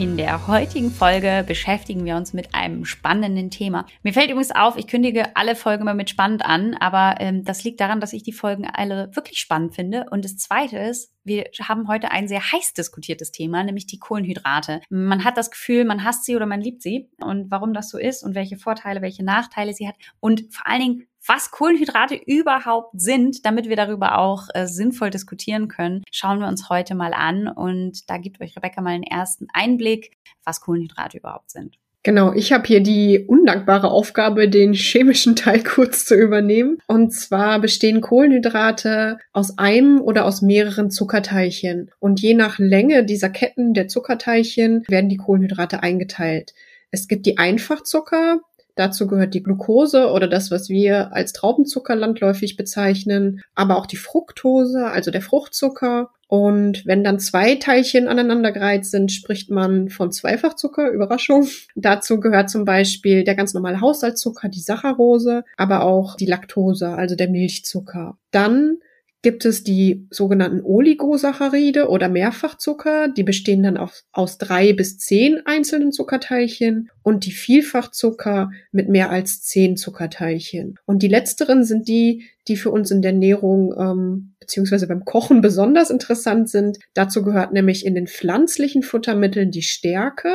In der heutigen Folge beschäftigen wir uns mit einem spannenden Thema. Mir fällt übrigens auf, ich kündige alle Folgen immer mit spannend an, aber ähm, das liegt daran, dass ich die Folgen alle wirklich spannend finde. Und das Zweite ist, wir haben heute ein sehr heiß diskutiertes Thema, nämlich die Kohlenhydrate. Man hat das Gefühl, man hasst sie oder man liebt sie. Und warum das so ist und welche Vorteile, welche Nachteile sie hat. Und vor allen Dingen, was Kohlenhydrate überhaupt sind, damit wir darüber auch äh, sinnvoll diskutieren können, schauen wir uns heute mal an. Und da gibt euch Rebecca mal einen ersten Einblick, was Kohlenhydrate überhaupt sind. Genau, ich habe hier die undankbare Aufgabe, den chemischen Teil kurz zu übernehmen. Und zwar bestehen Kohlenhydrate aus einem oder aus mehreren Zuckerteilchen. Und je nach Länge dieser Ketten der Zuckerteilchen werden die Kohlenhydrate eingeteilt. Es gibt die Einfachzucker, Dazu gehört die Glucose oder das, was wir als Traubenzucker landläufig bezeichnen, aber auch die Fructose, also der Fruchtzucker. Und wenn dann zwei Teilchen aneinandergereiht sind, spricht man von Zweifachzucker, Überraschung. Dazu gehört zum Beispiel der ganz normale Haushaltszucker, die Saccharose, aber auch die Laktose, also der Milchzucker. Dann gibt es die sogenannten Oligosaccharide oder Mehrfachzucker. Die bestehen dann auch aus drei bis zehn einzelnen Zuckerteilchen und die Vielfachzucker mit mehr als zehn Zuckerteilchen. Und die letzteren sind die, die für uns in der Ernährung ähm, beziehungsweise beim Kochen besonders interessant sind. Dazu gehört nämlich in den pflanzlichen Futtermitteln die Stärke,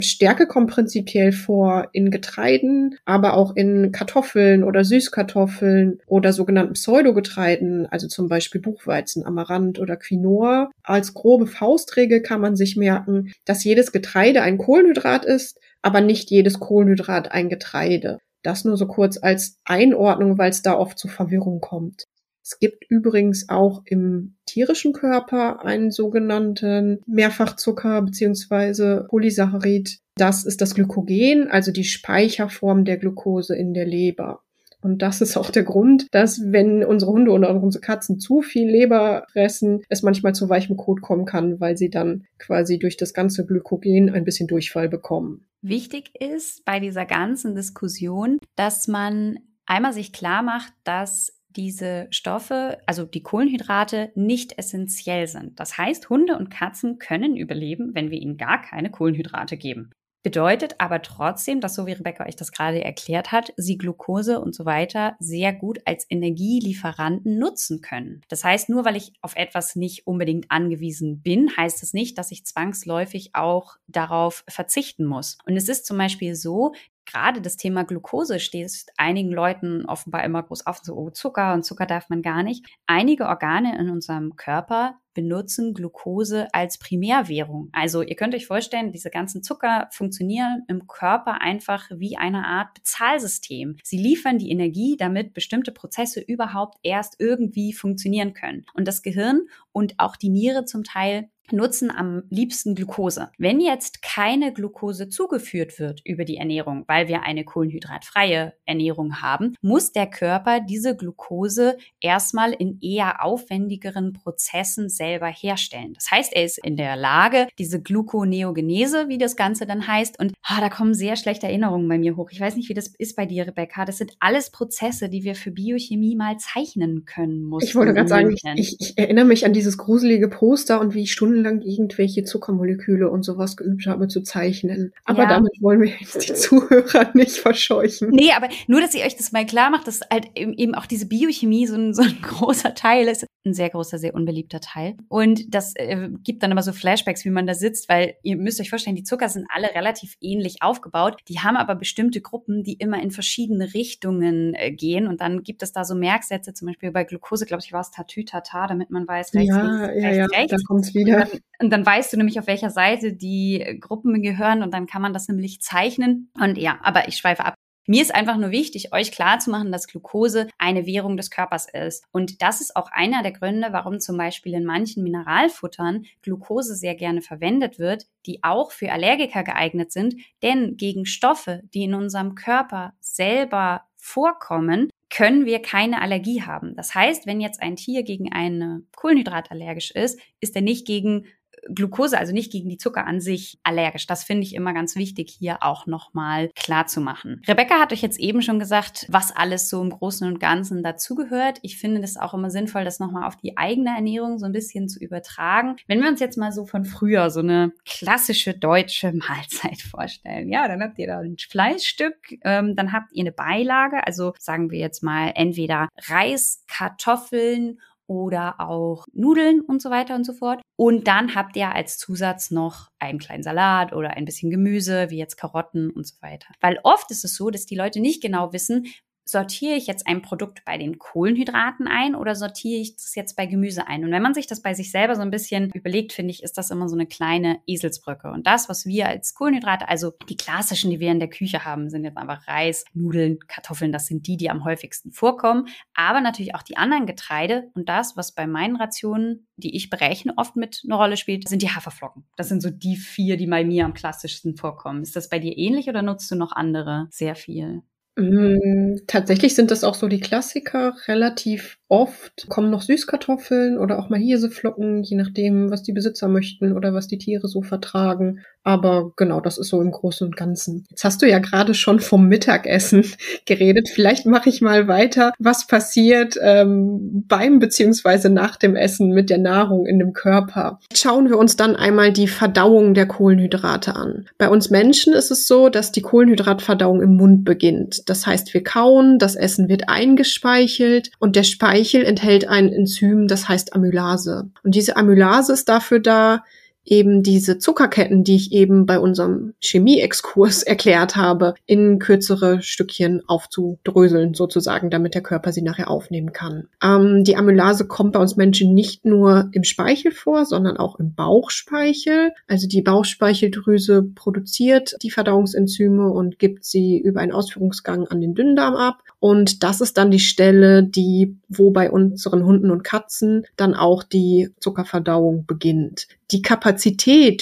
Stärke kommt prinzipiell vor in Getreiden, aber auch in Kartoffeln oder Süßkartoffeln oder sogenannten Pseudogetreiden, also zum Beispiel Buchweizen, Amaranth oder Quinoa. Als grobe Faustregel kann man sich merken, dass jedes Getreide ein Kohlenhydrat ist, aber nicht jedes Kohlenhydrat ein Getreide. Das nur so kurz als Einordnung, weil es da oft zu Verwirrung kommt. Es gibt übrigens auch im tierischen Körper einen sogenannten Mehrfachzucker beziehungsweise Polysaccharid. Das ist das Glykogen, also die Speicherform der Glucose in der Leber. Und das ist auch der Grund, dass wenn unsere Hunde oder unsere Katzen zu viel Leber fressen, es manchmal zu weichem Kot kommen kann, weil sie dann quasi durch das ganze Glykogen ein bisschen Durchfall bekommen. Wichtig ist bei dieser ganzen Diskussion, dass man einmal sich klar macht, dass diese Stoffe, also die Kohlenhydrate, nicht essentiell sind. Das heißt, Hunde und Katzen können überleben, wenn wir ihnen gar keine Kohlenhydrate geben. Bedeutet aber trotzdem, dass so wie Rebecca euch das gerade erklärt hat, sie Glucose und so weiter sehr gut als Energielieferanten nutzen können. Das heißt, nur weil ich auf etwas nicht unbedingt angewiesen bin, heißt es nicht, dass ich zwangsläufig auch darauf verzichten muss. Und es ist zum Beispiel so, gerade das Thema Glucose steht einigen Leuten offenbar immer groß auf, so oh, Zucker und Zucker darf man gar nicht. Einige Organe in unserem Körper benutzen Glucose als Primärwährung. Also ihr könnt euch vorstellen, diese ganzen Zucker funktionieren im Körper einfach wie eine Art Bezahlsystem. Sie liefern die Energie, damit bestimmte Prozesse überhaupt erst irgendwie funktionieren können. Und das Gehirn und auch die Niere zum Teil nutzen am liebsten Glucose. Wenn jetzt keine Glucose zugeführt wird über die Ernährung, weil wir eine kohlenhydratfreie Ernährung haben, muss der Körper diese Glucose erstmal in eher aufwendigeren Prozessen selber herstellen. Das heißt, er ist in der Lage, diese Gluconeogenese, wie das Ganze dann heißt, und ah, da kommen sehr schlechte Erinnerungen bei mir hoch. Ich weiß nicht, wie das ist bei dir, Rebecca. Das sind alles Prozesse, die wir für Biochemie mal zeichnen können mussten. Ich wollte gerade sagen, ich, ich, erinnere mich an dieses gruselige Poster und wie ich Stunden stundenlang irgendwelche Zuckermoleküle und sowas geübt habe zu zeichnen. Aber ja. damit wollen wir jetzt die Zuhörer nicht verscheuchen. Nee, aber nur, dass ihr euch das mal klar macht, dass halt eben auch diese Biochemie so ein, so ein großer Teil ist. Ein sehr großer, sehr unbeliebter Teil. Und das äh, gibt dann immer so Flashbacks, wie man da sitzt, weil ihr müsst euch vorstellen, die Zucker sind alle relativ ähnlich aufgebaut. Die haben aber bestimmte Gruppen, die immer in verschiedene Richtungen äh, gehen. Und dann gibt es da so Merksätze, zum Beispiel bei Glucose, glaube ich, war es Tatütata, damit man weiß, rechts, ja, links, ja, rechts, ja, rechts. Da kommt's wieder. Und dann weißt du nämlich, auf welcher Seite die Gruppen gehören und dann kann man das nämlich zeichnen. Und ja, aber ich schweife ab. Mir ist einfach nur wichtig, euch klarzumachen, dass Glucose eine Währung des Körpers ist. Und das ist auch einer der Gründe, warum zum Beispiel in manchen Mineralfuttern Glucose sehr gerne verwendet wird, die auch für Allergiker geeignet sind. Denn gegen Stoffe, die in unserem Körper selber vorkommen, können wir keine Allergie haben. Das heißt, wenn jetzt ein Tier gegen eine Kohlenhydrat allergisch ist, ist er nicht gegen Glucose, also nicht gegen die Zucker an sich allergisch. Das finde ich immer ganz wichtig, hier auch nochmal klar zu machen. Rebecca hat euch jetzt eben schon gesagt, was alles so im Großen und Ganzen dazugehört. Ich finde das auch immer sinnvoll, das nochmal auf die eigene Ernährung so ein bisschen zu übertragen. Wenn wir uns jetzt mal so von früher so eine klassische deutsche Mahlzeit vorstellen, ja, dann habt ihr da ein Fleischstück, ähm, dann habt ihr eine Beilage, also sagen wir jetzt mal entweder Reis, Kartoffeln oder auch Nudeln und so weiter und so fort. Und dann habt ihr als Zusatz noch einen kleinen Salat oder ein bisschen Gemüse, wie jetzt Karotten und so weiter. Weil oft ist es so, dass die Leute nicht genau wissen, sortiere ich jetzt ein Produkt bei den Kohlenhydraten ein oder sortiere ich das jetzt bei Gemüse ein? Und wenn man sich das bei sich selber so ein bisschen überlegt, finde ich, ist das immer so eine kleine Eselsbrücke. Und das, was wir als Kohlenhydrate, also die klassischen, die wir in der Küche haben, sind jetzt einfach Reis, Nudeln, Kartoffeln, das sind die, die am häufigsten vorkommen. Aber natürlich auch die anderen Getreide und das, was bei meinen Rationen, die ich berechne, oft mit eine Rolle spielt, sind die Haferflocken. Das sind so die vier, die bei mir am klassischsten vorkommen. Ist das bei dir ähnlich oder nutzt du noch andere sehr viel? Mm, tatsächlich sind das auch so die Klassiker. Relativ oft kommen noch Süßkartoffeln oder auch mal Hirseflocken, je nachdem, was die Besitzer möchten oder was die Tiere so vertragen. Aber genau, das ist so im Großen und Ganzen. Jetzt hast du ja gerade schon vom Mittagessen geredet. Vielleicht mache ich mal weiter, was passiert ähm, beim beziehungsweise nach dem Essen mit der Nahrung in dem Körper. Schauen wir uns dann einmal die Verdauung der Kohlenhydrate an. Bei uns Menschen ist es so, dass die Kohlenhydratverdauung im Mund beginnt. Das heißt, wir kauen, das Essen wird eingespeichelt und der Speichel enthält ein Enzym, das heißt Amylase. Und diese Amylase ist dafür da, eben diese Zuckerketten, die ich eben bei unserem Chemie-Exkurs erklärt habe, in kürzere Stückchen aufzudröseln, sozusagen, damit der Körper sie nachher aufnehmen kann. Ähm, die Amylase kommt bei uns Menschen nicht nur im Speichel vor, sondern auch im Bauchspeichel. Also die Bauchspeicheldrüse produziert die Verdauungsenzyme und gibt sie über einen Ausführungsgang an den Dünndarm ab. Und das ist dann die Stelle, die, wo bei unseren Hunden und Katzen dann auch die Zuckerverdauung beginnt. Die Kapazität,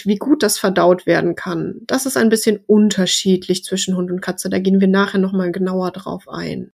wie gut das verdaut werden kann, das ist ein bisschen unterschiedlich zwischen Hund und Katze. Da gehen wir nachher nochmal genauer drauf ein.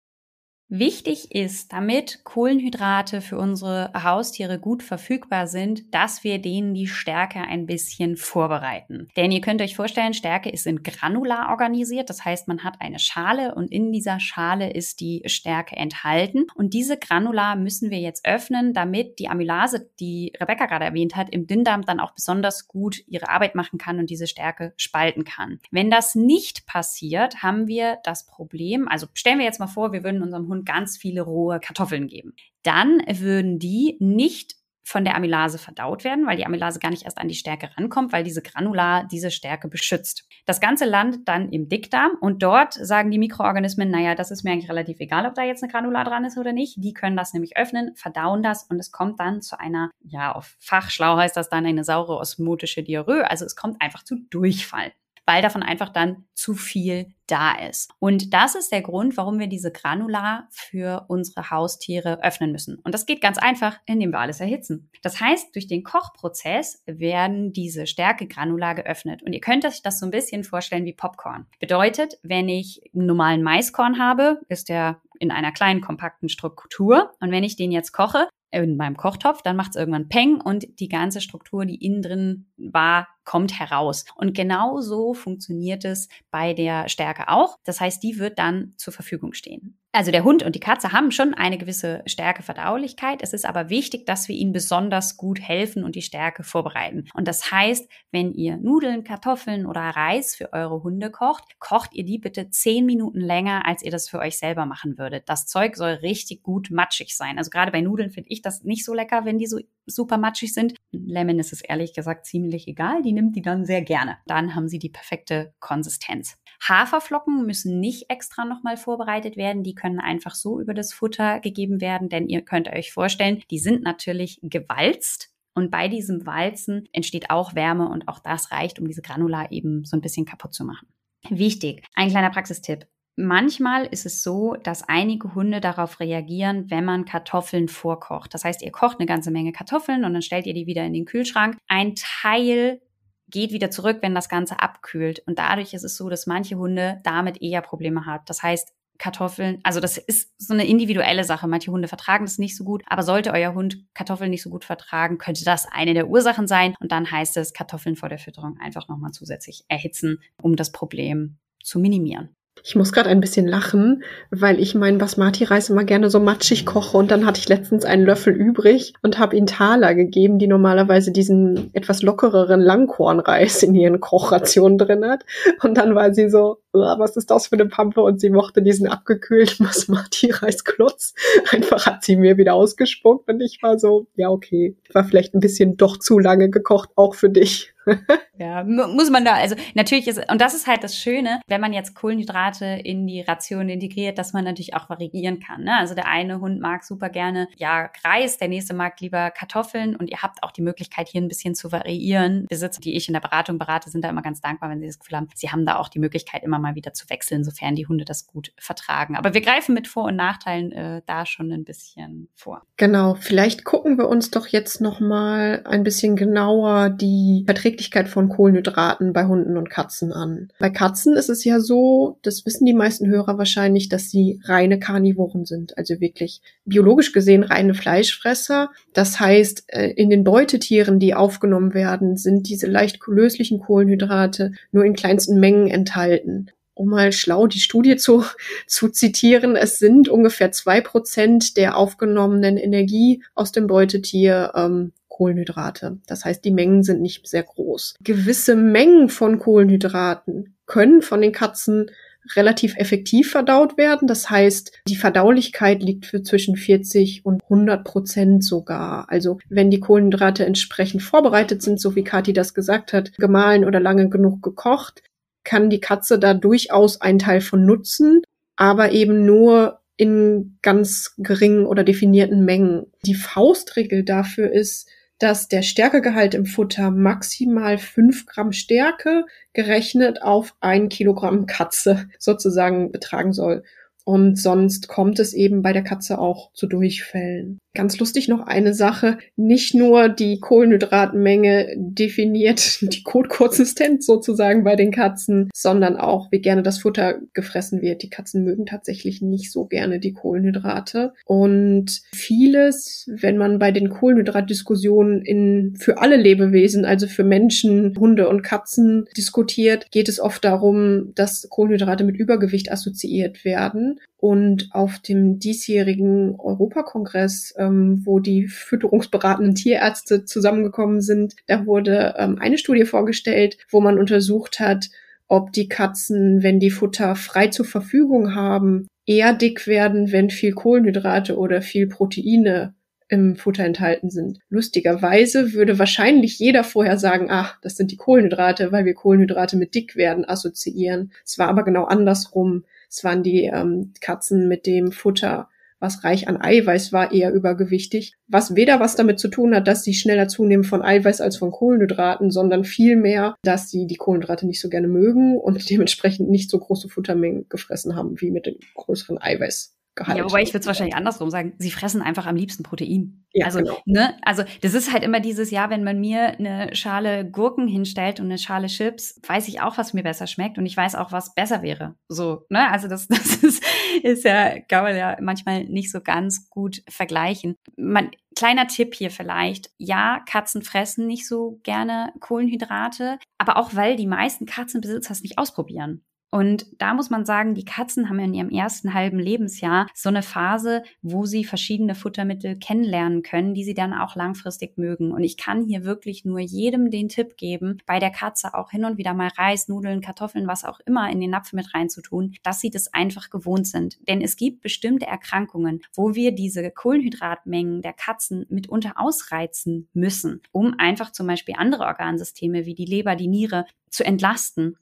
Wichtig ist, damit Kohlenhydrate für unsere Haustiere gut verfügbar sind, dass wir denen die Stärke ein bisschen vorbereiten. Denn ihr könnt euch vorstellen, Stärke ist in Granular organisiert. Das heißt, man hat eine Schale und in dieser Schale ist die Stärke enthalten. Und diese Granular müssen wir jetzt öffnen, damit die Amylase, die Rebecca gerade erwähnt hat, im Dünndarm dann auch besonders gut ihre Arbeit machen kann und diese Stärke spalten kann. Wenn das nicht passiert, haben wir das Problem, also stellen wir jetzt mal vor, wir würden unserem Hund und ganz viele rohe Kartoffeln geben. Dann würden die nicht von der Amylase verdaut werden, weil die Amylase gar nicht erst an die Stärke rankommt, weil diese Granular diese Stärke beschützt. Das Ganze landet dann im Dickdarm und dort sagen die Mikroorganismen, naja, das ist mir eigentlich relativ egal, ob da jetzt eine Granular dran ist oder nicht. Die können das nämlich öffnen, verdauen das und es kommt dann zu einer, ja, auf Fachschlau heißt das dann eine saure osmotische Diarrhoe. Also es kommt einfach zu Durchfall weil davon einfach dann zu viel da ist. Und das ist der Grund, warum wir diese Granular für unsere Haustiere öffnen müssen. Und das geht ganz einfach, indem wir alles erhitzen. Das heißt, durch den Kochprozess werden diese Stärke-Granular geöffnet. Und ihr könnt euch das so ein bisschen vorstellen wie Popcorn. Bedeutet, wenn ich einen normalen Maiskorn habe, ist der in einer kleinen, kompakten Struktur. Und wenn ich den jetzt koche, in meinem Kochtopf, dann macht es irgendwann Peng und die ganze Struktur, die innen drin war, kommt heraus. Und genau so funktioniert es bei der Stärke auch. Das heißt, die wird dann zur Verfügung stehen. Also der Hund und die Katze haben schon eine gewisse Stärke Verdaulichkeit. Es ist aber wichtig, dass wir ihnen besonders gut helfen und die Stärke vorbereiten. Und das heißt, wenn ihr Nudeln, Kartoffeln oder Reis für eure Hunde kocht, kocht ihr die bitte zehn Minuten länger, als ihr das für euch selber machen würdet. Das Zeug soll richtig gut matschig sein. Also gerade bei Nudeln finde ich das nicht so lecker, wenn die so super matschig sind. Lemon ist es ehrlich gesagt ziemlich egal. Die nimmt die dann sehr gerne. Dann haben sie die perfekte Konsistenz. Haferflocken müssen nicht extra nochmal vorbereitet werden. Die können einfach so über das Futter gegeben werden, denn ihr könnt euch vorstellen, die sind natürlich gewalzt. Und bei diesem Walzen entsteht auch Wärme und auch das reicht, um diese Granular eben so ein bisschen kaputt zu machen. Wichtig, ein kleiner Praxistipp. Manchmal ist es so, dass einige Hunde darauf reagieren, wenn man Kartoffeln vorkocht. Das heißt, ihr kocht eine ganze Menge Kartoffeln und dann stellt ihr die wieder in den Kühlschrank. Ein Teil geht wieder zurück, wenn das Ganze abkühlt. Und dadurch ist es so, dass manche Hunde damit eher Probleme haben. Das heißt, Kartoffeln, also das ist so eine individuelle Sache. Manche Hunde vertragen das nicht so gut, aber sollte euer Hund Kartoffeln nicht so gut vertragen, könnte das eine der Ursachen sein. Und dann heißt es, Kartoffeln vor der Fütterung einfach nochmal zusätzlich erhitzen, um das Problem zu minimieren. Ich muss gerade ein bisschen lachen, weil ich meinen Basmati-Reis immer gerne so matschig koche und dann hatte ich letztens einen Löffel übrig und habe ihn Thaler gegeben, die normalerweise diesen etwas lockereren Langkornreis in ihren Kochrationen drin hat. Und dann war sie so, was ist das für eine Pampe? Und sie mochte diesen abgekühlten Basmati-Reisklotz. Einfach hat sie mir wieder ausgespuckt und ich war so, ja okay, war vielleicht ein bisschen doch zu lange gekocht, auch für dich. ja, muss man da, also natürlich ist, und das ist halt das Schöne, wenn man jetzt Kohlenhydrate in die Ration integriert, dass man natürlich auch variieren kann. Ne? Also der eine Hund mag super gerne, ja, Reis, der nächste mag lieber Kartoffeln und ihr habt auch die Möglichkeit, hier ein bisschen zu variieren. Besitzer, die ich in der Beratung berate, sind da immer ganz dankbar, wenn sie das Gefühl haben, sie haben da auch die Möglichkeit, immer mal wieder zu wechseln, sofern die Hunde das gut vertragen. Aber wir greifen mit Vor- und Nachteilen äh, da schon ein bisschen vor. Genau, vielleicht gucken wir uns doch jetzt noch mal ein bisschen genauer die Verträglichkeit Verträglichkeit von Kohlenhydraten bei Hunden und Katzen an. Bei Katzen ist es ja so, das wissen die meisten Hörer wahrscheinlich, dass sie reine Karnivoren sind, also wirklich biologisch gesehen reine Fleischfresser. Das heißt, äh, in den Beutetieren, die aufgenommen werden, sind diese leicht löslichen Kohlenhydrate nur in kleinsten Mengen enthalten um mal schlau die Studie zu, zu zitieren, es sind ungefähr zwei Prozent der aufgenommenen Energie aus dem Beutetier ähm, Kohlenhydrate. Das heißt, die Mengen sind nicht sehr groß. Gewisse Mengen von Kohlenhydraten können von den Katzen relativ effektiv verdaut werden. Das heißt, die Verdaulichkeit liegt für zwischen 40 und 100 Prozent sogar. Also wenn die Kohlenhydrate entsprechend vorbereitet sind, so wie Kathi das gesagt hat, gemahlen oder lange genug gekocht, kann die Katze da durchaus einen Teil von nutzen, aber eben nur in ganz geringen oder definierten Mengen. Die Faustregel dafür ist, dass der Stärkegehalt im Futter maximal fünf Gramm Stärke gerechnet auf ein Kilogramm Katze sozusagen betragen soll. Und sonst kommt es eben bei der Katze auch zu Durchfällen. Ganz lustig noch eine Sache. Nicht nur die Kohlenhydratmenge definiert die Kotkonsistenz sozusagen bei den Katzen, sondern auch, wie gerne das Futter gefressen wird. Die Katzen mögen tatsächlich nicht so gerne die Kohlenhydrate. Und vieles, wenn man bei den Kohlenhydratdiskussionen in, für alle Lebewesen, also für Menschen, Hunde und Katzen diskutiert, geht es oft darum, dass Kohlenhydrate mit Übergewicht assoziiert werden. Und auf dem diesjährigen Europakongress, ähm, wo die fütterungsberatenden Tierärzte zusammengekommen sind, da wurde ähm, eine Studie vorgestellt, wo man untersucht hat, ob die Katzen, wenn die Futter frei zur Verfügung haben, eher dick werden, wenn viel Kohlenhydrate oder viel Proteine im Futter enthalten sind. Lustigerweise würde wahrscheinlich jeder vorher sagen, ach, das sind die Kohlenhydrate, weil wir Kohlenhydrate mit dick werden assoziieren. Es war aber genau andersrum. Es waren die ähm, Katzen mit dem Futter, was reich an Eiweiß war, eher übergewichtig. Was weder was damit zu tun hat, dass sie schneller zunehmen von Eiweiß als von Kohlenhydraten, sondern vielmehr, dass sie die Kohlenhydrate nicht so gerne mögen und dementsprechend nicht so große Futtermengen gefressen haben wie mit dem größeren Eiweiß. Gehalt. Ja, wobei ich würde es wahrscheinlich andersrum sagen. Sie fressen einfach am liebsten Protein. Ja, also, genau. ne, also das ist halt immer dieses Jahr, wenn man mir eine Schale Gurken hinstellt und eine Schale Chips, weiß ich auch, was mir besser schmeckt und ich weiß auch, was besser wäre. So, ne? Also das, das ist, ist ja, kann man ja manchmal nicht so ganz gut vergleichen. Man, kleiner Tipp hier vielleicht. Ja, Katzen fressen nicht so gerne Kohlenhydrate, aber auch weil die meisten Katzenbesitzer es nicht ausprobieren. Und da muss man sagen, die Katzen haben in ihrem ersten halben Lebensjahr so eine Phase, wo sie verschiedene Futtermittel kennenlernen können, die sie dann auch langfristig mögen. Und ich kann hier wirklich nur jedem den Tipp geben, bei der Katze auch hin und wieder mal Reis, Nudeln, Kartoffeln, was auch immer in den Napf mit reinzutun, dass sie das einfach gewohnt sind. Denn es gibt bestimmte Erkrankungen, wo wir diese Kohlenhydratmengen der Katzen mitunter ausreizen müssen, um einfach zum Beispiel andere Organsysteme wie die Leber, die Niere zu entlasten.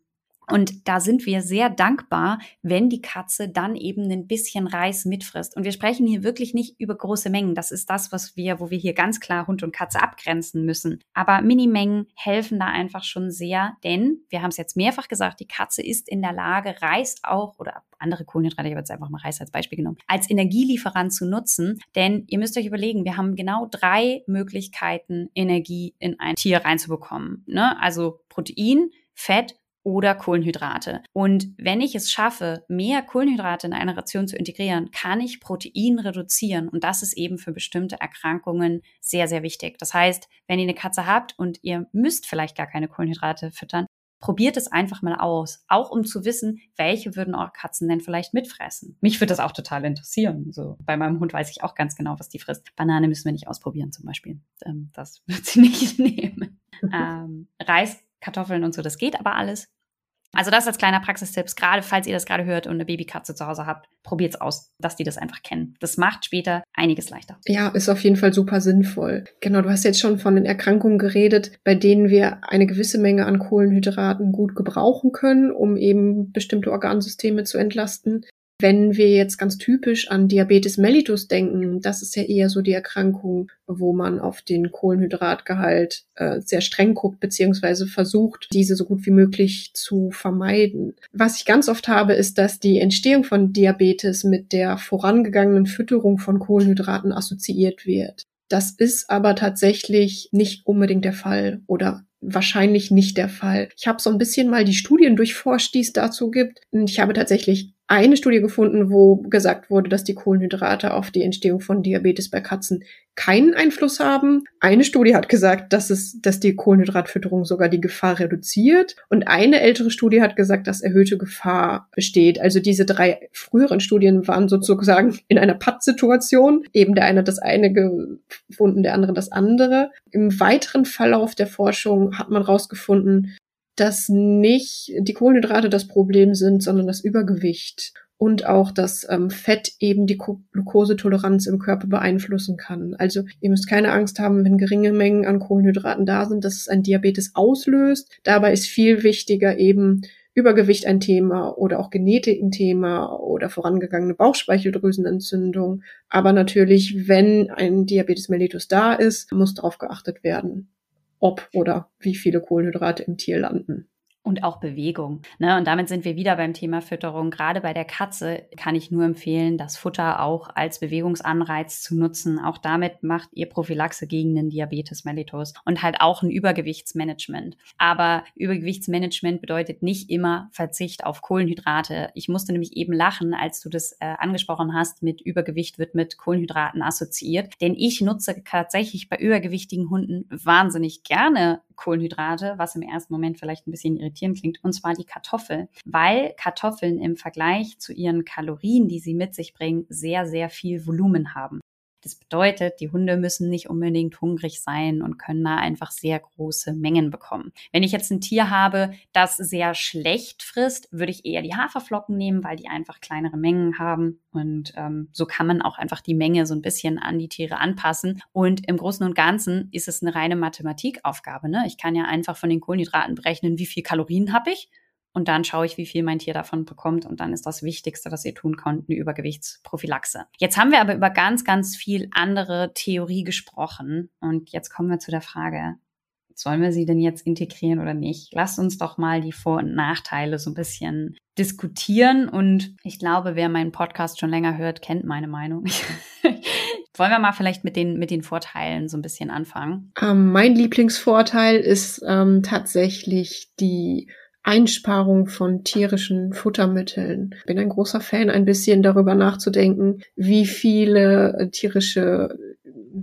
Und da sind wir sehr dankbar, wenn die Katze dann eben ein bisschen Reis mitfrisst. Und wir sprechen hier wirklich nicht über große Mengen. Das ist das, was wir, wo wir hier ganz klar Hund und Katze abgrenzen müssen. Aber Minimengen helfen da einfach schon sehr, denn wir haben es jetzt mehrfach gesagt, die Katze ist in der Lage, Reis auch oder andere Kohlenhydrate, ich habe jetzt einfach mal Reis als Beispiel genommen, als Energielieferant zu nutzen. Denn ihr müsst euch überlegen, wir haben genau drei Möglichkeiten, Energie in ein Tier reinzubekommen. Ne? Also Protein, Fett oder Kohlenhydrate. Und wenn ich es schaffe, mehr Kohlenhydrate in eine Ration zu integrieren, kann ich Protein reduzieren. Und das ist eben für bestimmte Erkrankungen sehr, sehr wichtig. Das heißt, wenn ihr eine Katze habt und ihr müsst vielleicht gar keine Kohlenhydrate füttern, probiert es einfach mal aus. Auch um zu wissen, welche würden eure Katzen denn vielleicht mitfressen. Mich würde das auch total interessieren. So, bei meinem Hund weiß ich auch ganz genau, was die frisst. Banane müssen wir nicht ausprobieren zum Beispiel. Ähm, das wird sie nicht nehmen. ähm, Reis, Kartoffeln und so, das geht aber alles. Also das als kleiner Praxistipps, gerade falls ihr das gerade hört und eine Babykatze zu Hause habt, probiert's aus, dass die das einfach kennen. Das macht später einiges leichter. Ja, ist auf jeden Fall super sinnvoll. Genau, du hast jetzt schon von den Erkrankungen geredet, bei denen wir eine gewisse Menge an Kohlenhydraten gut gebrauchen können, um eben bestimmte Organsysteme zu entlasten. Wenn wir jetzt ganz typisch an Diabetes mellitus denken, das ist ja eher so die Erkrankung, wo man auf den Kohlenhydratgehalt äh, sehr streng guckt, beziehungsweise versucht, diese so gut wie möglich zu vermeiden. Was ich ganz oft habe, ist, dass die Entstehung von Diabetes mit der vorangegangenen Fütterung von Kohlenhydraten assoziiert wird. Das ist aber tatsächlich nicht unbedingt der Fall oder wahrscheinlich nicht der Fall. Ich habe so ein bisschen mal die Studien durchforscht, die es dazu gibt. Und ich habe tatsächlich eine Studie gefunden, wo gesagt wurde, dass die Kohlenhydrate auf die Entstehung von Diabetes bei Katzen keinen Einfluss haben. Eine Studie hat gesagt, dass es, dass die Kohlenhydratfütterung sogar die Gefahr reduziert. Und eine ältere Studie hat gesagt, dass erhöhte Gefahr besteht. Also diese drei früheren Studien waren sozusagen in einer Pattsituation. Eben der eine das eine gefunden, der andere das andere. Im weiteren Verlauf der Forschung hat man herausgefunden, dass nicht die Kohlenhydrate das Problem sind, sondern das Übergewicht und auch, dass ähm, Fett eben die Glukosetoleranz im Körper beeinflussen kann. Also ihr müsst keine Angst haben, wenn geringe Mengen an Kohlenhydraten da sind, dass es ein Diabetes auslöst. Dabei ist viel wichtiger eben Übergewicht ein Thema oder auch Genetik ein Thema oder vorangegangene Bauchspeicheldrüsenentzündung. Aber natürlich, wenn ein Diabetes mellitus da ist, muss darauf geachtet werden ob oder wie viele Kohlenhydrate im Tier landen und auch Bewegung. Ne? Und damit sind wir wieder beim Thema Fütterung. Gerade bei der Katze kann ich nur empfehlen, das Futter auch als Bewegungsanreiz zu nutzen. Auch damit macht ihr Prophylaxe gegen den Diabetes mellitus und halt auch ein Übergewichtsmanagement. Aber Übergewichtsmanagement bedeutet nicht immer Verzicht auf Kohlenhydrate. Ich musste nämlich eben lachen, als du das äh, angesprochen hast, mit Übergewicht wird mit Kohlenhydraten assoziiert. Denn ich nutze tatsächlich bei übergewichtigen Hunden wahnsinnig gerne Kohlenhydrate, was im ersten Moment vielleicht ein bisschen irritierend klingt, und zwar die Kartoffel, weil Kartoffeln im Vergleich zu ihren Kalorien, die sie mit sich bringen, sehr, sehr viel Volumen haben. Das bedeutet, die Hunde müssen nicht unbedingt hungrig sein und können da einfach sehr große Mengen bekommen. Wenn ich jetzt ein Tier habe, das sehr schlecht frisst, würde ich eher die Haferflocken nehmen, weil die einfach kleinere Mengen haben. Und ähm, so kann man auch einfach die Menge so ein bisschen an die Tiere anpassen. Und im Großen und Ganzen ist es eine reine Mathematikaufgabe. Ne? Ich kann ja einfach von den Kohlenhydraten berechnen, wie viel Kalorien habe ich und dann schaue ich, wie viel mein Tier davon bekommt. Und dann ist das Wichtigste, was ihr tun könnt, eine Übergewichtsprophylaxe. Jetzt haben wir aber über ganz, ganz viel andere Theorie gesprochen. Und jetzt kommen wir zu der Frage, sollen wir sie denn jetzt integrieren oder nicht? Lasst uns doch mal die Vor- und Nachteile so ein bisschen diskutieren. Und ich glaube, wer meinen Podcast schon länger hört, kennt meine Meinung. Wollen wir mal vielleicht mit den, mit den Vorteilen so ein bisschen anfangen? Ähm, mein Lieblingsvorteil ist ähm, tatsächlich die Einsparung von tierischen Futtermitteln. Bin ein großer Fan, ein bisschen darüber nachzudenken, wie viele äh, tierische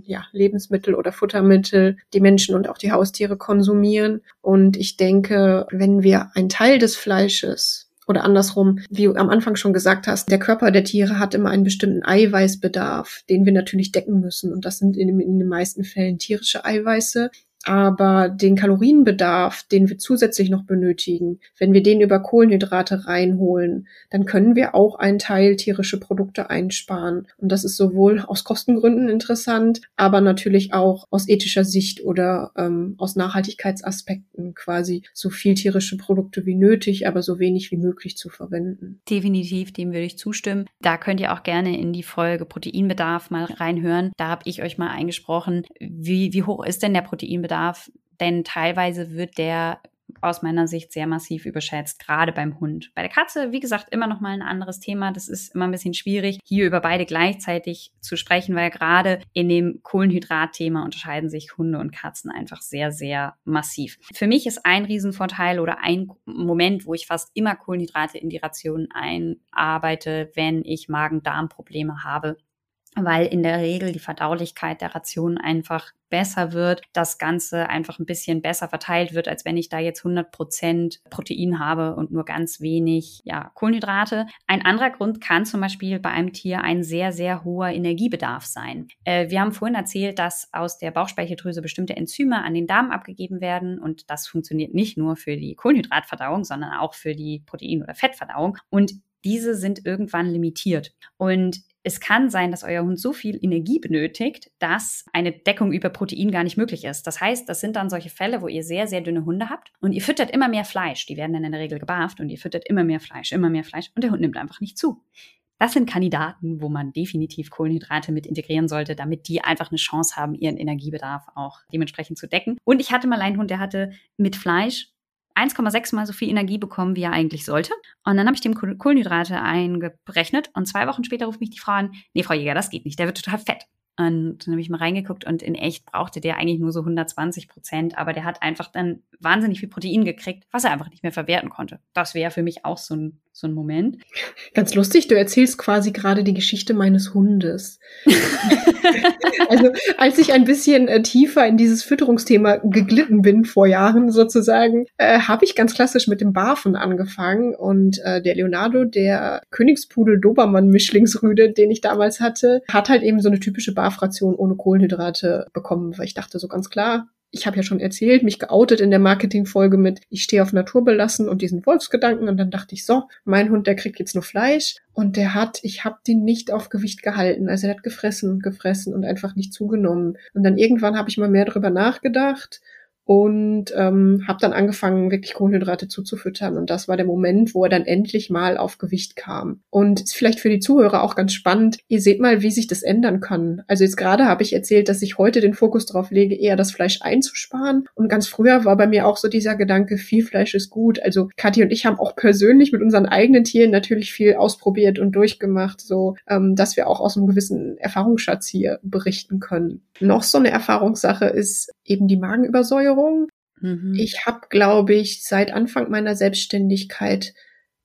ja, Lebensmittel oder Futtermittel die Menschen und auch die Haustiere konsumieren. Und ich denke, wenn wir einen Teil des Fleisches oder andersrum, wie du am Anfang schon gesagt hast, der Körper der Tiere hat immer einen bestimmten Eiweißbedarf, den wir natürlich decken müssen. Und das sind in, in den meisten Fällen tierische Eiweiße aber den Kalorienbedarf, den wir zusätzlich noch benötigen, wenn wir den über Kohlenhydrate reinholen, dann können wir auch einen Teil tierische Produkte einsparen. Und das ist sowohl aus Kostengründen interessant, aber natürlich auch aus ethischer Sicht oder ähm, aus Nachhaltigkeitsaspekten quasi so viel tierische Produkte wie nötig, aber so wenig wie möglich zu verwenden. Definitiv, dem würde ich zustimmen. Da könnt ihr auch gerne in die Folge Proteinbedarf mal reinhören. Da habe ich euch mal eingesprochen, wie, wie hoch ist denn der Proteinbedarf? Bedarf, denn teilweise wird der aus meiner Sicht sehr massiv überschätzt, gerade beim Hund. Bei der Katze, wie gesagt, immer noch mal ein anderes Thema. Das ist immer ein bisschen schwierig, hier über beide gleichzeitig zu sprechen, weil gerade in dem Kohlenhydratthema unterscheiden sich Hunde und Katzen einfach sehr, sehr massiv. Für mich ist ein Riesenvorteil oder ein Moment, wo ich fast immer Kohlenhydrate in die Ration einarbeite, wenn ich Magen-Darm-Probleme habe weil in der Regel die Verdaulichkeit der Ration einfach besser wird, das Ganze einfach ein bisschen besser verteilt wird, als wenn ich da jetzt 100 Prozent Protein habe und nur ganz wenig ja, Kohlenhydrate. Ein anderer Grund kann zum Beispiel bei einem Tier ein sehr, sehr hoher Energiebedarf sein. Äh, wir haben vorhin erzählt, dass aus der Bauchspeicheldrüse bestimmte Enzyme an den Darm abgegeben werden und das funktioniert nicht nur für die Kohlenhydratverdauung, sondern auch für die Protein- oder Fettverdauung. Und diese sind irgendwann limitiert. Und es kann sein, dass euer Hund so viel Energie benötigt, dass eine Deckung über Protein gar nicht möglich ist. Das heißt, das sind dann solche Fälle, wo ihr sehr, sehr dünne Hunde habt und ihr füttert immer mehr Fleisch. Die werden dann in der Regel gebarft und ihr füttert immer mehr Fleisch, immer mehr Fleisch und der Hund nimmt einfach nicht zu. Das sind Kandidaten, wo man definitiv Kohlenhydrate mit integrieren sollte, damit die einfach eine Chance haben, ihren Energiebedarf auch dementsprechend zu decken. Und ich hatte mal einen Hund, der hatte mit Fleisch 1,6 mal so viel Energie bekommen, wie er eigentlich sollte. Und dann habe ich dem Kohlenhydrate eingerechnet und zwei Wochen später ruft mich die Frau an, nee, Frau Jäger, das geht nicht, der wird total fett. Und dann habe ich mal reingeguckt und in echt brauchte der eigentlich nur so 120 Prozent, aber der hat einfach dann wahnsinnig viel Protein gekriegt, was er einfach nicht mehr verwerten konnte. Das wäre für mich auch so ein so ein Moment. Ganz lustig, du erzählst quasi gerade die Geschichte meines Hundes. also als ich ein bisschen äh, tiefer in dieses Fütterungsthema geglitten bin vor Jahren sozusagen, äh, habe ich ganz klassisch mit dem Barfen angefangen und äh, der Leonardo, der Königspudel Dobermann Mischlingsrüde, den ich damals hatte, hat halt eben so eine typische Barfration ohne Kohlenhydrate bekommen, weil ich dachte so ganz klar, ich habe ja schon erzählt, mich geoutet in der Marketingfolge mit, ich stehe auf Naturbelassen und diesen Wolfsgedanken und dann dachte ich so, mein Hund, der kriegt jetzt nur Fleisch. Und der hat, ich habe den nicht auf Gewicht gehalten, also er hat gefressen und gefressen und einfach nicht zugenommen. Und dann irgendwann habe ich mal mehr darüber nachgedacht und ähm, habe dann angefangen, wirklich Kohlenhydrate zuzufüttern. Und das war der Moment, wo er dann endlich mal auf Gewicht kam. Und ist vielleicht für die Zuhörer auch ganz spannend. Ihr seht mal, wie sich das ändern kann. Also jetzt gerade habe ich erzählt, dass ich heute den Fokus darauf lege, eher das Fleisch einzusparen. Und ganz früher war bei mir auch so dieser Gedanke, viel Fleisch ist gut. Also Kathi und ich haben auch persönlich mit unseren eigenen Tieren natürlich viel ausprobiert und durchgemacht, so ähm, dass wir auch aus einem gewissen Erfahrungsschatz hier berichten können. Noch so eine Erfahrungssache ist eben die Magenübersäuerung. Mhm. Ich habe, glaube ich, seit Anfang meiner Selbstständigkeit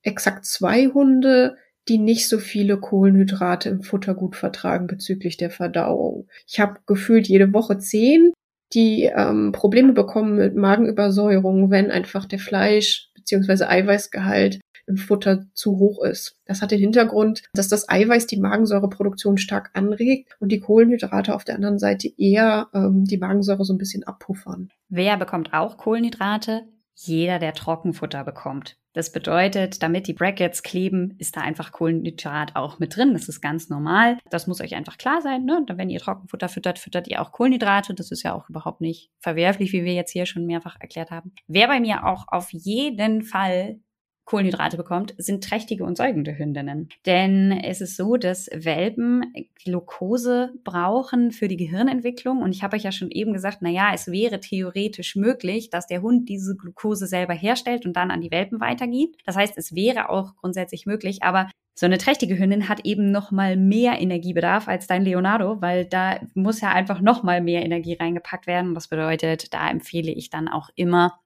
exakt zwei Hunde, die nicht so viele Kohlenhydrate im Futter gut vertragen bezüglich der Verdauung. Ich habe gefühlt jede Woche zehn, die ähm, Probleme bekommen mit Magenübersäuerung, wenn einfach der Fleisch bzw. Eiweißgehalt im Futter zu hoch ist. Das hat den Hintergrund, dass das Eiweiß die Magensäureproduktion stark anregt und die Kohlenhydrate auf der anderen Seite eher ähm, die Magensäure so ein bisschen abpuffern. Wer bekommt auch Kohlenhydrate? Jeder, der Trockenfutter bekommt. Das bedeutet, damit die Brackets kleben, ist da einfach Kohlenhydrat auch mit drin. Das ist ganz normal. Das muss euch einfach klar sein. Ne? Wenn ihr Trockenfutter füttert, füttert ihr auch Kohlenhydrate. Das ist ja auch überhaupt nicht verwerflich, wie wir jetzt hier schon mehrfach erklärt haben. Wer bei mir auch auf jeden Fall Kohlenhydrate bekommt, sind trächtige und säugende Hündinnen. Denn es ist so, dass Welpen Glucose brauchen für die Gehirnentwicklung. Und ich habe euch ja schon eben gesagt, na ja, es wäre theoretisch möglich, dass der Hund diese Glucose selber herstellt und dann an die Welpen weitergibt. Das heißt, es wäre auch grundsätzlich möglich, aber so eine trächtige Hündin hat eben noch mal mehr Energiebedarf als dein Leonardo, weil da muss ja einfach noch mal mehr Energie reingepackt werden. Das bedeutet, da empfehle ich dann auch immer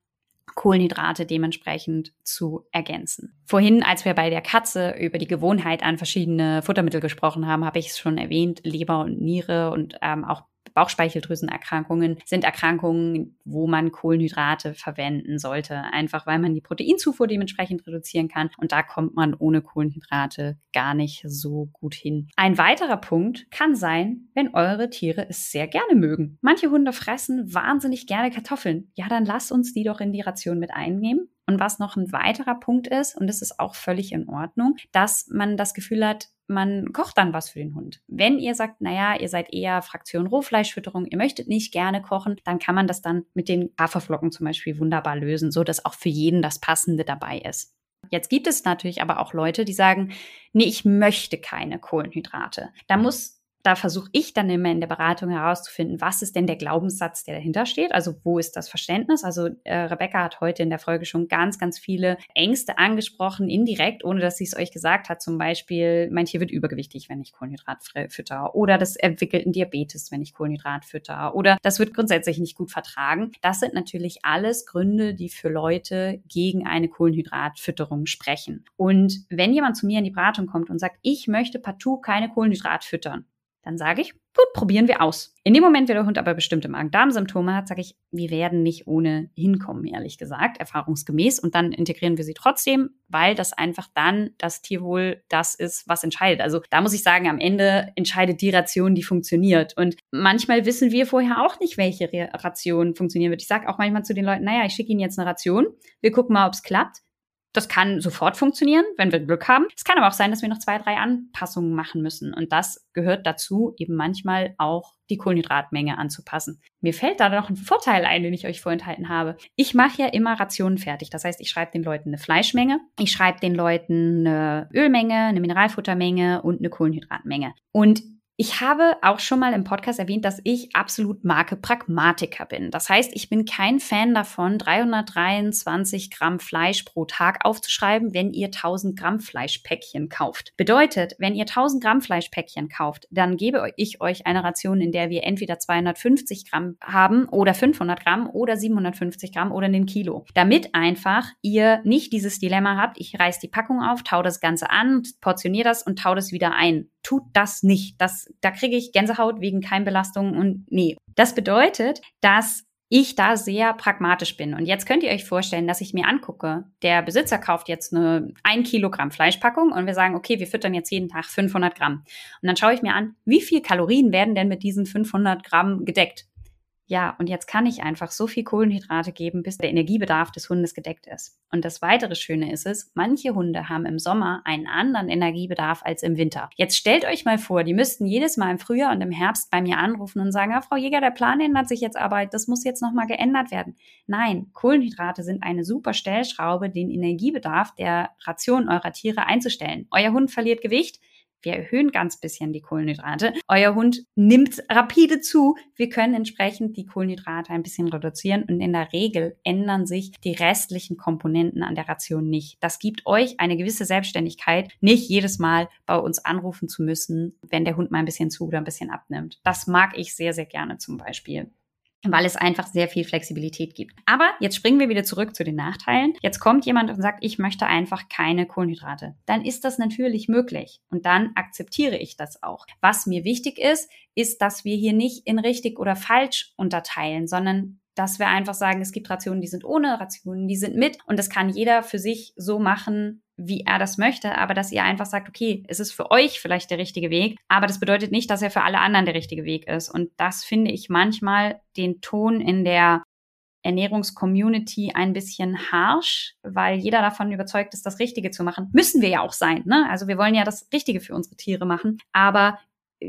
Kohlenhydrate dementsprechend zu ergänzen. Vorhin, als wir bei der Katze über die Gewohnheit an verschiedene Futtermittel gesprochen haben, habe ich es schon erwähnt, Leber und Niere und ähm, auch Bauchspeicheldrüsenerkrankungen sind Erkrankungen, wo man Kohlenhydrate verwenden sollte, einfach weil man die Proteinzufuhr dementsprechend reduzieren kann. Und da kommt man ohne Kohlenhydrate gar nicht so gut hin. Ein weiterer Punkt kann sein, wenn eure Tiere es sehr gerne mögen. Manche Hunde fressen wahnsinnig gerne Kartoffeln. Ja, dann lasst uns die doch in die Ration mit einnehmen. Und was noch ein weiterer Punkt ist, und das ist auch völlig in Ordnung, dass man das Gefühl hat, man kocht dann was für den Hund. Wenn ihr sagt, naja, ihr seid eher Fraktion Rohfleischfütterung, ihr möchtet nicht gerne kochen, dann kann man das dann mit den Haferflocken zum Beispiel wunderbar lösen, so dass auch für jeden das Passende dabei ist. Jetzt gibt es natürlich aber auch Leute, die sagen, nee, ich möchte keine Kohlenhydrate. Da muss Da versuche ich dann immer in der Beratung herauszufinden, was ist denn der Glaubenssatz, der dahinter steht? Also wo ist das Verständnis? Also äh, Rebecca hat heute in der Folge schon ganz, ganz viele Ängste angesprochen, indirekt, ohne dass sie es euch gesagt hat. Zum Beispiel, mein Tier wird übergewichtig, wenn ich Kohlenhydrat fütter. Oder das entwickelt einen Diabetes, wenn ich Kohlenhydrat fütter. Oder das wird grundsätzlich nicht gut vertragen. Das sind natürlich alles Gründe, die für Leute gegen eine Kohlenhydratfütterung sprechen. Und wenn jemand zu mir in die Beratung kommt und sagt, ich möchte partout keine Kohlenhydrat füttern, dann sage ich, gut, probieren wir aus. In dem Moment, wenn der Hund aber bestimmte Magen-Darm-Symptome hat, sage ich, wir werden nicht ohne hinkommen, ehrlich gesagt, erfahrungsgemäß. Und dann integrieren wir sie trotzdem, weil das einfach dann das Tierwohl das ist, was entscheidet. Also da muss ich sagen, am Ende entscheidet die Ration, die funktioniert. Und manchmal wissen wir vorher auch nicht, welche Ration funktionieren wird. Ich sage auch manchmal zu den Leuten, naja, ich schicke Ihnen jetzt eine Ration. Wir gucken mal, ob es klappt. Das kann sofort funktionieren, wenn wir Glück haben. Es kann aber auch sein, dass wir noch zwei, drei Anpassungen machen müssen. Und das gehört dazu, eben manchmal auch die Kohlenhydratmenge anzupassen. Mir fällt da noch ein Vorteil ein, den ich euch vorenthalten habe. Ich mache ja immer Rationen fertig. Das heißt, ich schreibe den Leuten eine Fleischmenge, ich schreibe den Leuten eine Ölmenge, eine Mineralfuttermenge und eine Kohlenhydratmenge. Und ich habe auch schon mal im Podcast erwähnt, dass ich absolut Marke Pragmatiker bin. Das heißt, ich bin kein Fan davon, 323 Gramm Fleisch pro Tag aufzuschreiben, wenn ihr 1000 Gramm Fleischpäckchen kauft. Bedeutet, wenn ihr 1000 Gramm Fleischpäckchen kauft, dann gebe ich euch eine Ration, in der wir entweder 250 Gramm haben oder 500 Gramm oder 750 Gramm oder einen Kilo. Damit einfach ihr nicht dieses Dilemma habt, ich reiß die Packung auf, tau das Ganze an, portioniere das und tau das wieder ein. Tut das nicht. Das da kriege ich Gänsehaut wegen Keimbelastung und nee. Das bedeutet, dass ich da sehr pragmatisch bin. Und jetzt könnt ihr euch vorstellen, dass ich mir angucke, der Besitzer kauft jetzt eine 1 Kilogramm Fleischpackung und wir sagen, okay, wir füttern jetzt jeden Tag 500 Gramm. Und dann schaue ich mir an, wie viel Kalorien werden denn mit diesen 500 Gramm gedeckt? Ja, und jetzt kann ich einfach so viel Kohlenhydrate geben, bis der Energiebedarf des Hundes gedeckt ist. Und das weitere Schöne ist es, manche Hunde haben im Sommer einen anderen Energiebedarf als im Winter. Jetzt stellt euch mal vor, die müssten jedes Mal im Frühjahr und im Herbst bei mir anrufen und sagen, ja, Frau Jäger, der Plan ändert sich jetzt aber, das muss jetzt nochmal geändert werden. Nein, Kohlenhydrate sind eine super Stellschraube, den Energiebedarf der Ration eurer Tiere einzustellen. Euer Hund verliert Gewicht, wir erhöhen ganz bisschen die Kohlenhydrate. Euer Hund nimmt rapide zu. Wir können entsprechend die Kohlenhydrate ein bisschen reduzieren und in der Regel ändern sich die restlichen Komponenten an der Ration nicht. Das gibt euch eine gewisse Selbstständigkeit, nicht jedes Mal bei uns anrufen zu müssen, wenn der Hund mal ein bisschen zu oder ein bisschen abnimmt. Das mag ich sehr, sehr gerne zum Beispiel weil es einfach sehr viel Flexibilität gibt. Aber jetzt springen wir wieder zurück zu den Nachteilen. Jetzt kommt jemand und sagt, ich möchte einfach keine Kohlenhydrate. Dann ist das natürlich möglich und dann akzeptiere ich das auch. Was mir wichtig ist, ist, dass wir hier nicht in richtig oder falsch unterteilen, sondern dass wir einfach sagen, es gibt Rationen, die sind ohne, Rationen, die sind mit und das kann jeder für sich so machen, wie er das möchte, aber dass ihr einfach sagt, okay, es ist für euch vielleicht der richtige Weg, aber das bedeutet nicht, dass er für alle anderen der richtige Weg ist. Und das finde ich manchmal den Ton in der Ernährungscommunity ein bisschen harsh, weil jeder davon überzeugt ist, das Richtige zu machen. Müssen wir ja auch sein, ne? Also wir wollen ja das Richtige für unsere Tiere machen, aber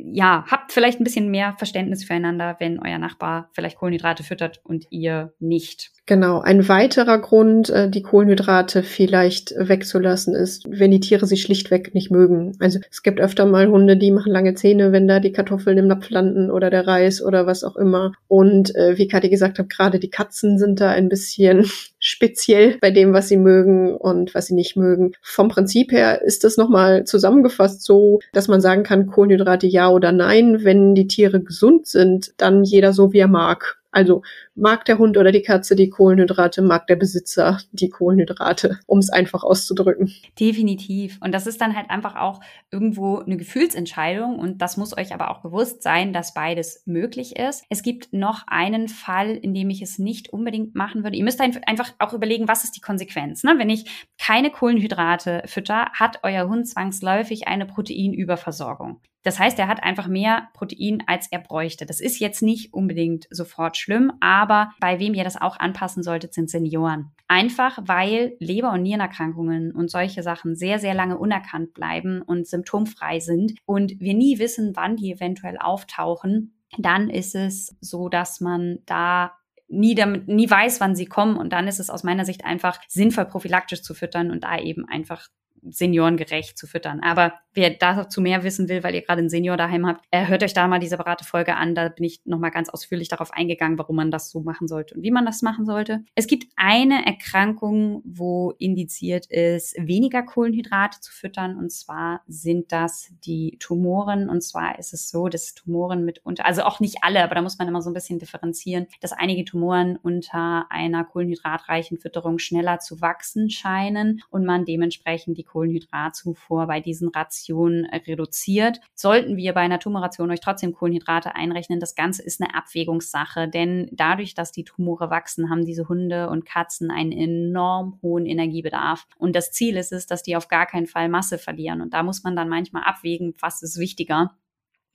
ja, habt vielleicht ein bisschen mehr Verständnis füreinander, wenn euer Nachbar vielleicht Kohlenhydrate füttert und ihr nicht. Genau. Ein weiterer Grund, äh, die Kohlenhydrate vielleicht wegzulassen, ist, wenn die Tiere sie schlichtweg nicht mögen. Also es gibt öfter mal Hunde, die machen lange Zähne, wenn da die Kartoffeln im Napf landen oder der Reis oder was auch immer. Und äh, wie Kathi gesagt hat, gerade die Katzen sind da ein bisschen speziell bei dem, was sie mögen und was sie nicht mögen. Vom Prinzip her ist das nochmal zusammengefasst so, dass man sagen kann, Kohlenhydrate ja oder nein. Wenn die Tiere gesund sind, dann jeder so, wie er mag. Also mag der Hund oder die Katze die Kohlenhydrate, mag der Besitzer die Kohlenhydrate, um es einfach auszudrücken. Definitiv. Und das ist dann halt einfach auch irgendwo eine Gefühlsentscheidung und das muss euch aber auch bewusst sein, dass beides möglich ist. Es gibt noch einen Fall, in dem ich es nicht unbedingt machen würde. Ihr müsst einfach auch überlegen, was ist die Konsequenz. Ne? Wenn ich keine Kohlenhydrate fütter, hat euer Hund zwangsläufig eine Proteinüberversorgung. Das heißt, er hat einfach mehr Protein, als er bräuchte. Das ist jetzt nicht unbedingt sofort schlimm, aber bei wem ihr das auch anpassen solltet, sind Senioren. Einfach weil Leber- und Nierenerkrankungen und solche Sachen sehr, sehr lange unerkannt bleiben und symptomfrei sind und wir nie wissen, wann die eventuell auftauchen. Dann ist es so, dass man da nie damit, nie weiß, wann sie kommen. Und dann ist es aus meiner Sicht einfach sinnvoll, prophylaktisch zu füttern und da eben einfach seniorengerecht zu füttern. Aber wer dazu mehr wissen will, weil ihr gerade einen Senior daheim habt, äh, hört euch da mal die separate Folge an. Da bin ich nochmal ganz ausführlich darauf eingegangen, warum man das so machen sollte und wie man das machen sollte. Es gibt eine Erkrankung, wo indiziert ist, weniger Kohlenhydrate zu füttern. Und zwar sind das die Tumoren. Und zwar ist es so, dass Tumoren mitunter, also auch nicht alle, aber da muss man immer so ein bisschen differenzieren, dass einige Tumoren unter einer kohlenhydratreichen Fütterung schneller zu wachsen scheinen und man dementsprechend die Kohlenhydratzufuhr bei diesen Rationen reduziert. Sollten wir bei einer Tumoration euch trotzdem Kohlenhydrate einrechnen, das Ganze ist eine Abwägungssache, denn dadurch, dass die Tumore wachsen, haben diese Hunde und Katzen einen enorm hohen Energiebedarf. Und das Ziel ist es, dass die auf gar keinen Fall Masse verlieren. Und da muss man dann manchmal abwägen, was ist wichtiger.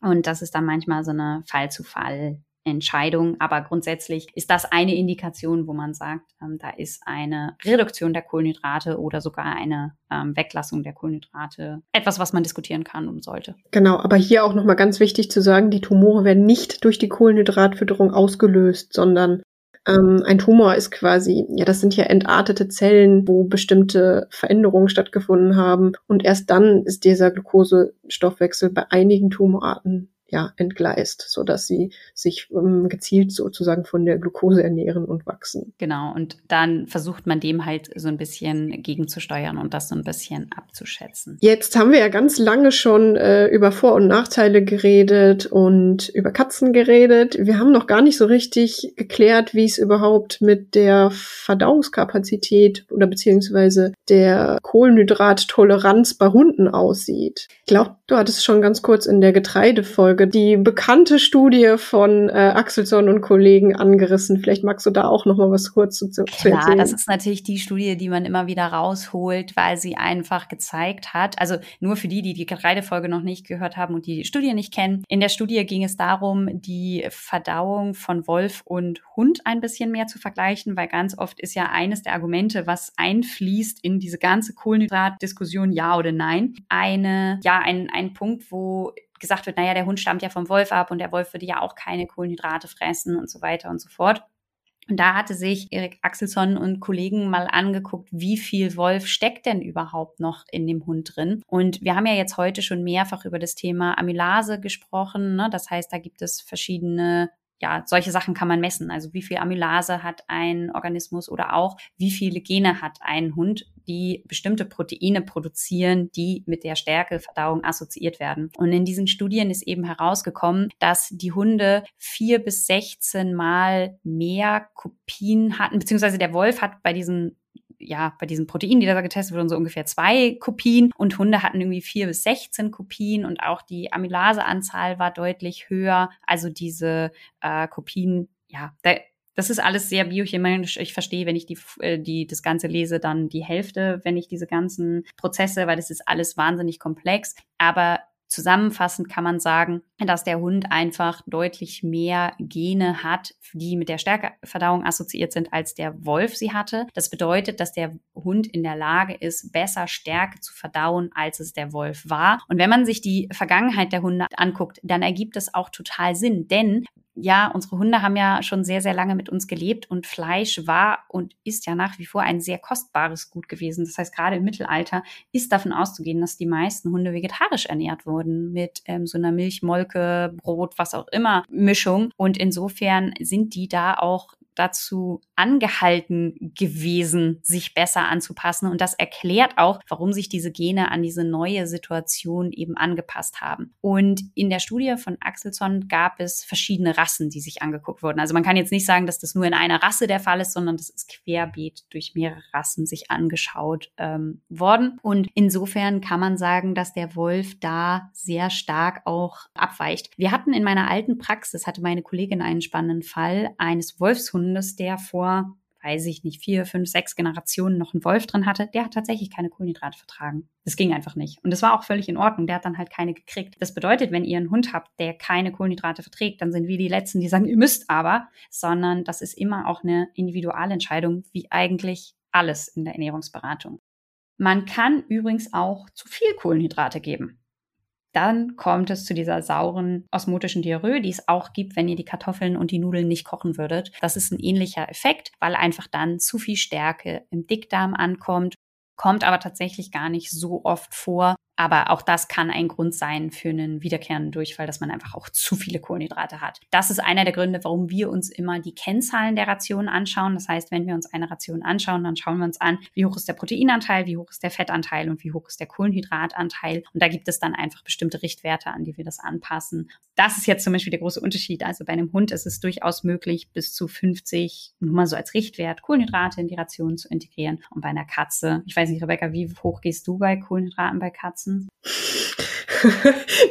Und das ist dann manchmal so eine Fall-zu-Fall Entscheidung. Aber grundsätzlich ist das eine Indikation, wo man sagt, ähm, da ist eine Reduktion der Kohlenhydrate oder sogar eine ähm, Weglassung der Kohlenhydrate etwas, was man diskutieren kann und sollte. Genau, aber hier auch nochmal ganz wichtig zu sagen, die Tumore werden nicht durch die Kohlenhydratfütterung ausgelöst, sondern ähm, ein Tumor ist quasi, ja, das sind ja entartete Zellen, wo bestimmte Veränderungen stattgefunden haben. Und erst dann ist dieser Glukosestoffwechsel bei einigen Tumorarten ja, entgleist, so dass sie sich ähm, gezielt sozusagen von der Glucose ernähren und wachsen. Genau. Und dann versucht man dem halt so ein bisschen gegenzusteuern und das so ein bisschen abzuschätzen. Jetzt haben wir ja ganz lange schon äh, über Vor- und Nachteile geredet und über Katzen geredet. Wir haben noch gar nicht so richtig geklärt, wie es überhaupt mit der Verdauungskapazität oder beziehungsweise der Kohlenhydrattoleranz bei Hunden aussieht. Ich glaube, du hattest schon ganz kurz in der Getreidefolge Folge die bekannte Studie von äh, Axelson und Kollegen angerissen. Vielleicht magst du da auch noch mal was kurz zu, zu Klar, erzählen. das ist natürlich die Studie, die man immer wieder rausholt, weil sie einfach gezeigt hat, also nur für die, die die Getreidefolge noch nicht gehört haben und die die Studie nicht kennen. In der Studie ging es darum, die Verdauung von Wolf und Hund ein bisschen mehr zu vergleichen, weil ganz oft ist ja eines der Argumente, was einfließt in diese ganze Kohlenhydratdiskussion, ja oder nein, eine, ja, ein, ein Punkt, wo gesagt wird, naja, der Hund stammt ja vom Wolf ab und der Wolf würde ja auch keine Kohlenhydrate fressen und so weiter und so fort. Und da hatte sich Erik Axelsson und Kollegen mal angeguckt, wie viel Wolf steckt denn überhaupt noch in dem Hund drin. Und wir haben ja jetzt heute schon mehrfach über das Thema Amylase gesprochen. Ne? Das heißt, da gibt es verschiedene ja, solche Sachen kann man messen. Also wie viel Amylase hat ein Organismus oder auch wie viele Gene hat ein Hund, die bestimmte Proteine produzieren, die mit der Stärkeverdauung assoziiert werden. Und in diesen Studien ist eben herausgekommen, dass die Hunde vier bis 16 Mal mehr Kopien hatten, beziehungsweise der Wolf hat bei diesen ja, bei diesen Proteinen, die da getestet wurden, so ungefähr zwei Kopien und Hunde hatten irgendwie vier bis 16 Kopien und auch die Amylaseanzahl war deutlich höher. Also diese äh, Kopien, ja, da, das ist alles sehr biochemisch. Ich verstehe, wenn ich die, äh, die, das Ganze lese, dann die Hälfte, wenn ich diese ganzen Prozesse, weil das ist alles wahnsinnig komplex. Aber Zusammenfassend kann man sagen, dass der Hund einfach deutlich mehr Gene hat, die mit der Stärkeverdauung assoziiert sind, als der Wolf sie hatte. Das bedeutet, dass der Hund in der Lage ist, besser Stärke zu verdauen, als es der Wolf war. Und wenn man sich die Vergangenheit der Hunde anguckt, dann ergibt es auch total Sinn, denn ja, unsere Hunde haben ja schon sehr, sehr lange mit uns gelebt und Fleisch war und ist ja nach wie vor ein sehr kostbares Gut gewesen. Das heißt, gerade im Mittelalter ist davon auszugehen, dass die meisten Hunde vegetarisch ernährt wurden mit ähm, so einer Milch, Molke, Brot, was auch immer Mischung. Und insofern sind die da auch dazu angehalten gewesen, sich besser anzupassen. Und das erklärt auch, warum sich diese Gene an diese neue Situation eben angepasst haben. Und in der Studie von Axelson gab es verschiedene Rassen, die sich angeguckt wurden. Also man kann jetzt nicht sagen, dass das nur in einer Rasse der Fall ist, sondern das ist querbeet durch mehrere Rassen sich angeschaut ähm, worden. Und insofern kann man sagen, dass der Wolf da sehr stark auch abweicht. Wir hatten in meiner alten Praxis, hatte meine Kollegin einen spannenden Fall eines Wolfshundes, Hundes, der vor, weiß ich nicht, vier, fünf, sechs Generationen noch einen Wolf drin hatte, der hat tatsächlich keine Kohlenhydrate vertragen. Das ging einfach nicht. Und das war auch völlig in Ordnung. Der hat dann halt keine gekriegt. Das bedeutet, wenn ihr einen Hund habt, der keine Kohlenhydrate verträgt, dann sind wir die Letzten, die sagen, ihr müsst aber, sondern das ist immer auch eine Individualentscheidung, wie eigentlich alles in der Ernährungsberatung. Man kann übrigens auch zu viel Kohlenhydrate geben dann kommt es zu dieser sauren osmotischen Diarrhoe, die es auch gibt, wenn ihr die Kartoffeln und die Nudeln nicht kochen würdet. Das ist ein ähnlicher Effekt, weil einfach dann zu viel Stärke im Dickdarm ankommt. kommt aber tatsächlich gar nicht so oft vor. Aber auch das kann ein Grund sein für einen wiederkehrenden Durchfall, dass man einfach auch zu viele Kohlenhydrate hat. Das ist einer der Gründe, warum wir uns immer die Kennzahlen der Ration anschauen. Das heißt, wenn wir uns eine Ration anschauen, dann schauen wir uns an, wie hoch ist der Proteinanteil, wie hoch ist der Fettanteil und wie hoch ist der Kohlenhydratanteil. Und da gibt es dann einfach bestimmte Richtwerte, an die wir das anpassen. Das ist jetzt zum Beispiel der große Unterschied. Also bei einem Hund ist es durchaus möglich, bis zu 50, nur mal so als Richtwert, Kohlenhydrate in die Ration zu integrieren. Und bei einer Katze, ich weiß nicht, Rebecca, wie hoch gehst du bei Kohlenhydraten bei Katzen? Lassen?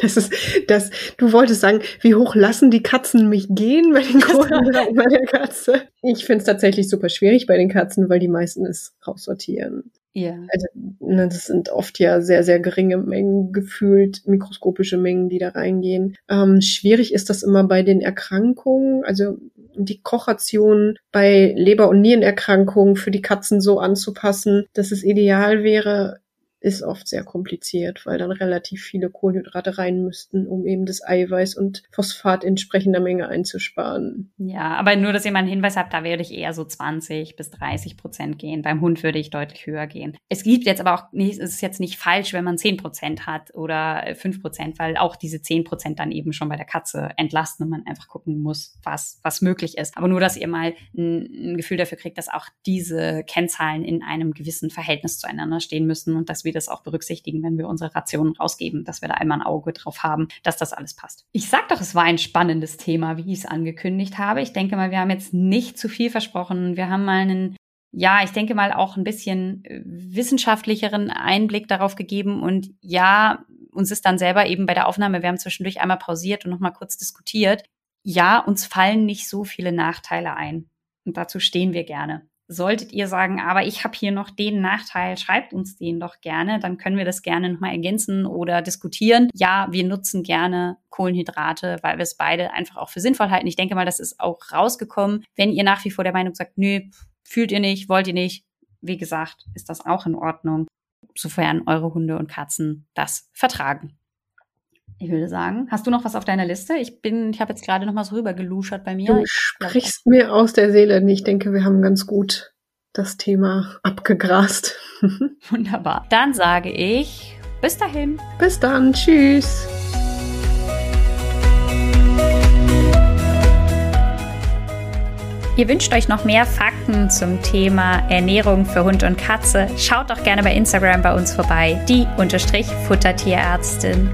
Das ist, das, du wolltest sagen, wie hoch lassen die Katzen mich gehen bei den Kohlenhydraten bei der Katze? Ich finde es tatsächlich super schwierig bei den Katzen, weil die meisten es raussortieren. Ja. Also, ne, das sind oft ja sehr, sehr geringe Mengen, gefühlt mikroskopische Mengen, die da reingehen. Ähm, schwierig ist das immer bei den Erkrankungen, also die Kochration bei Leber- und Nierenerkrankungen für die Katzen so anzupassen, dass es ideal wäre, ist oft sehr kompliziert, weil dann relativ viele Kohlenhydrate rein müssten, um eben das Eiweiß und Phosphat entsprechender Menge einzusparen. Ja, aber nur, dass ihr mal einen Hinweis habt, da würde ich eher so 20 bis 30 Prozent gehen. Beim Hund würde ich deutlich höher gehen. Es gibt jetzt aber auch nicht, es ist jetzt nicht falsch, wenn man 10 Prozent hat oder 5 Prozent, weil auch diese 10 Prozent dann eben schon bei der Katze entlasten und man einfach gucken muss, was, was möglich ist. Aber nur, dass ihr mal ein, ein Gefühl dafür kriegt, dass auch diese Kennzahlen in einem gewissen Verhältnis zueinander stehen müssen und dass wir wir das auch berücksichtigen, wenn wir unsere Rationen rausgeben, dass wir da einmal ein Auge drauf haben, dass das alles passt. Ich sag doch, es war ein spannendes Thema, wie ich es angekündigt habe. Ich denke mal, wir haben jetzt nicht zu viel versprochen. Wir haben mal einen ja, ich denke mal auch ein bisschen äh, wissenschaftlicheren Einblick darauf gegeben und ja, uns ist dann selber eben bei der Aufnahme, wir haben zwischendurch einmal pausiert und nochmal kurz diskutiert. Ja, uns fallen nicht so viele Nachteile ein. Und dazu stehen wir gerne. Solltet ihr sagen, aber ich habe hier noch den Nachteil, schreibt uns den doch gerne, dann können wir das gerne nochmal ergänzen oder diskutieren. Ja, wir nutzen gerne Kohlenhydrate, weil wir es beide einfach auch für sinnvoll halten. Ich denke mal, das ist auch rausgekommen. Wenn ihr nach wie vor der Meinung sagt, nö, fühlt ihr nicht, wollt ihr nicht, wie gesagt, ist das auch in Ordnung, sofern eure Hunde und Katzen das vertragen. Ich würde sagen, hast du noch was auf deiner Liste? Ich bin, ich habe jetzt gerade noch mal so rübergeluschert bei mir. Du sprichst mir aus der Seele. Ich denke, wir haben ganz gut das Thema abgegrast. Wunderbar. Dann sage ich bis dahin. Bis dann. Tschüss. Ihr wünscht euch noch mehr Fakten zum Thema Ernährung für Hund und Katze? Schaut doch gerne bei Instagram bei uns vorbei, die Unterstrich Futtertierärztin.